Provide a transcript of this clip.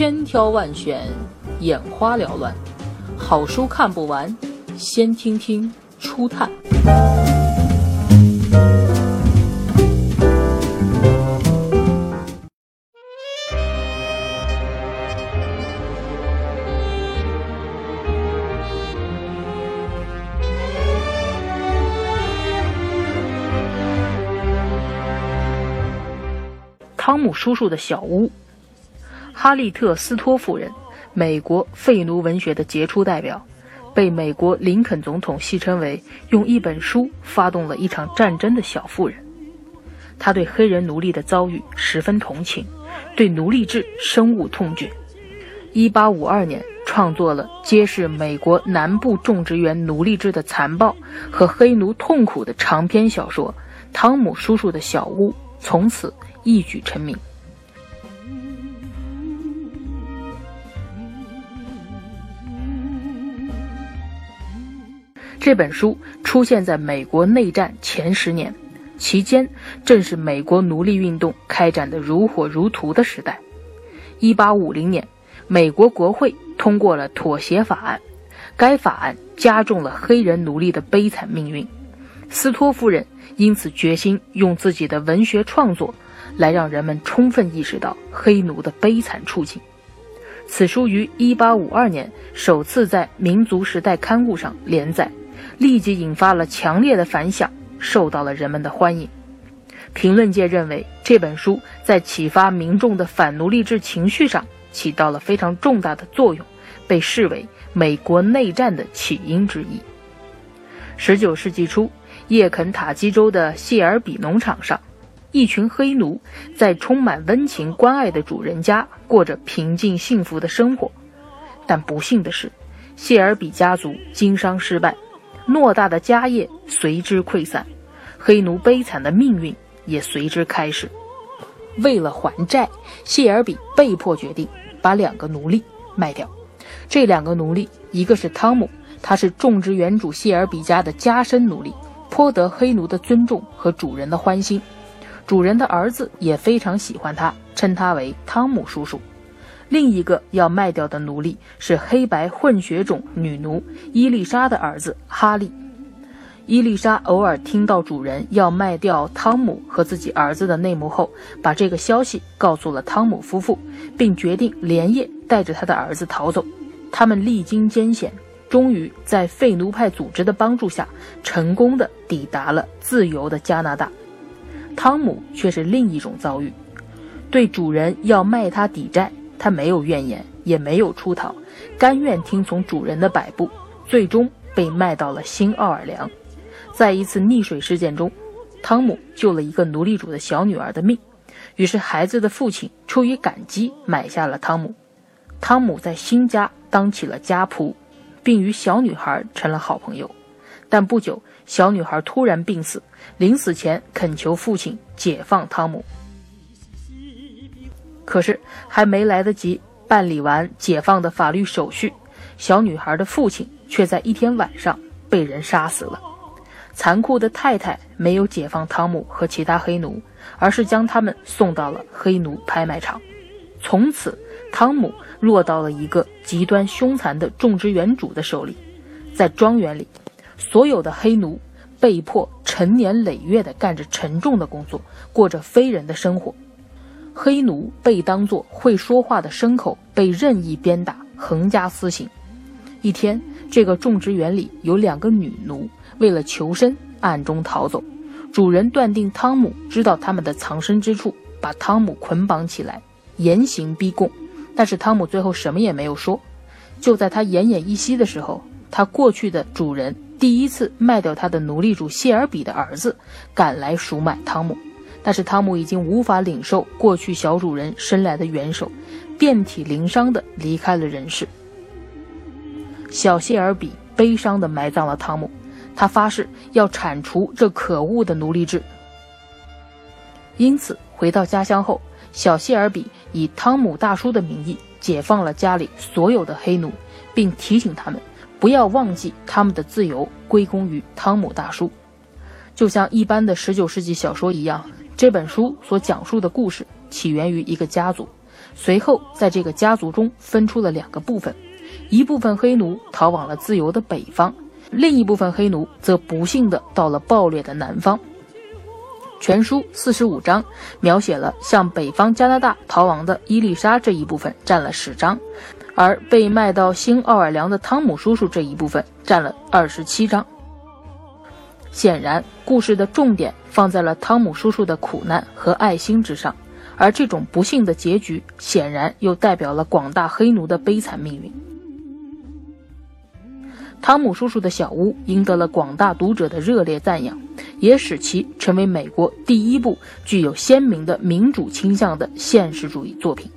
千挑万选，眼花缭乱，好书看不完，先听听初探。汤姆叔叔的小屋，哈利特·斯托夫人，美国废奴文学的杰出代表，被美国林肯总统戏称为用一本书发动了一场战争的小妇人。他对黑人奴隶的遭遇十分同情，对奴隶制深恶痛绝。1852年，创作了揭示美国南部种植园奴隶制的残暴和黑奴痛苦的长篇小说《汤姆叔叔的小屋》，从此。一举成名。这本书出现在美国内战前十年，期间正是美国奴隶运动开展的如火如荼的时代。一八五零年，美国国会通过了妥协法案，该法案加重了黑人奴隶的悲惨命运。斯托夫人因此决心用自己的文学创作。来让人们充分意识到黑奴的悲惨处境。此书于1852年首次在《民族时代》刊物上连载，立即引发了强烈的反响，受到了人们的欢迎。评论界认为这本书在启发民众的反奴隶制情绪上起到了非常重大的作用，被视为美国内战的起因之一。19世纪初，叶肯塔基州的谢尔比农场上。一群黑奴在充满温情关爱的主人家过着平静幸福的生活，但不幸的是，谢尔比家族经商失败，偌大的家业随之溃散，黑奴悲惨的命运也随之开始。为了还债，谢尔比被迫决定把两个奴隶卖掉。这两个奴隶，一个是汤姆，他是种植园主谢尔比家的家生奴隶，颇得黑奴的尊重和主人的欢心。主人的儿子也非常喜欢他，称他为汤姆叔叔。另一个要卖掉的奴隶是黑白混血种女奴伊丽莎的儿子哈利。伊丽莎偶尔听到主人要卖掉汤姆和自己儿子的内幕后，把这个消息告诉了汤姆夫妇，并决定连夜带着他的儿子逃走。他们历经艰险，终于在废奴派组织的帮助下，成功的抵达了自由的加拿大。汤姆却是另一种遭遇，对主人要卖他抵债，他没有怨言，也没有出逃，甘愿听从主人的摆布，最终被卖到了新奥尔良。在一次溺水事件中，汤姆救了一个奴隶主的小女儿的命，于是孩子的父亲出于感激买下了汤姆。汤姆在新家当起了家仆，并与小女孩成了好朋友。但不久，小女孩突然病死，临死前恳求父亲解放汤姆。可是还没来得及办理完解放的法律手续，小女孩的父亲却在一天晚上被人杀死了。残酷的太太没有解放汤姆和其他黑奴，而是将他们送到了黑奴拍卖场。从此，汤姆落到了一个极端凶残的种植园主的手里，在庄园里。所有的黑奴被迫成年累月地干着沉重的工作，过着非人的生活。黑奴被当作会说话的牲口，被任意鞭打、横加私刑。一天，这个种植园里有两个女奴，为了求生，暗中逃走。主人断定汤姆知道他们的藏身之处，把汤姆捆绑起来，严刑逼供。但是汤姆最后什么也没有说。就在他奄奄一息的时候，他过去的主人。第一次卖掉他的奴隶主谢尔比的儿子赶来赎买汤姆，但是汤姆已经无法领受过去小主人伸来的援手，遍体鳞伤的离开了人世。小谢尔比悲伤的埋葬了汤姆，他发誓要铲除这可恶的奴隶制。因此回到家乡后，小谢尔比以汤姆大叔的名义解放了家里所有的黑奴，并提醒他们。不要忘记，他们的自由归功于汤姆大叔。就像一般的19世纪小说一样，这本书所讲述的故事起源于一个家族。随后在这个家族中分出了两个部分，一部分黑奴逃往了自由的北方，另一部分黑奴则不幸的到了暴虐的南方。全书四十五章描写了向北方加拿大逃亡的伊丽莎这一部分，占了十章，而被卖到新奥尔良的汤姆叔叔这一部分占了二十七章。显然，故事的重点放在了汤姆叔叔的苦难和爱心之上，而这种不幸的结局，显然又代表了广大黑奴的悲惨命运。汤姆叔叔的小屋赢得了广大读者的热烈赞扬，也使其成为美国第一部具有鲜明的民主倾向的现实主义作品。